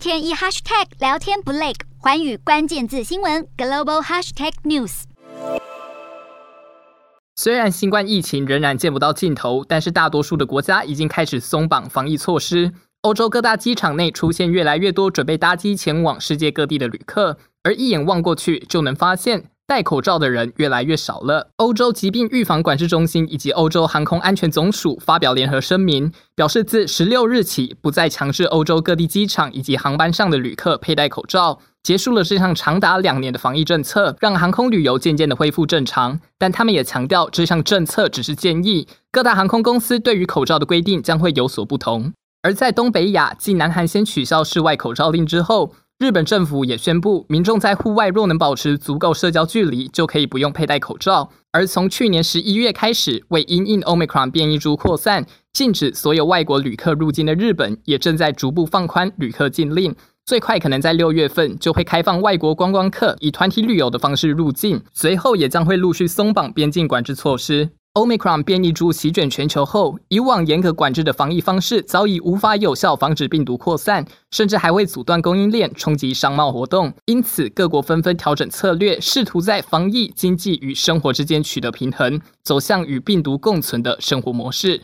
天一 hashtag 聊天不累，环宇关键字新闻 global hashtag news。虽然新冠疫情仍然见不到尽头，但是大多数的国家已经开始松绑防疫措施。欧洲各大机场内出现越来越多准备搭机前往世界各地的旅客，而一眼望过去就能发现，戴口罩的人越来越少了。欧洲疾病预防管制中心以及欧洲航空安全总署发表联合声明，表示自十六日起不再强制欧洲各地机场以及航班上的旅客佩戴口罩，结束了这项长达两年的防疫政策，让航空旅游渐渐的恢复正常。但他们也强调，这项政策只是建议，各大航空公司对于口罩的规定将会有所不同。而在东北亚，继南韩先取消室外口罩令之后，日本政府也宣布，民众在户外若能保持足够社交距离，就可以不用佩戴口罩。而从去年十一月开始，为因应 Omicron 变异株扩散，禁止所有外国旅客入境的日本，也正在逐步放宽旅客禁令，最快可能在六月份就会开放外国观光客以团体旅游的方式入境，随后也将会陆续松绑边境管制措施。Omicron 变异株席卷全球后，以往严格管制的防疫方式早已无法有效防止病毒扩散，甚至还会阻断供应链，冲击商贸活动。因此，各国纷纷调整策略，试图在防疫、经济与生活之间取得平衡，走向与病毒共存的生活模式。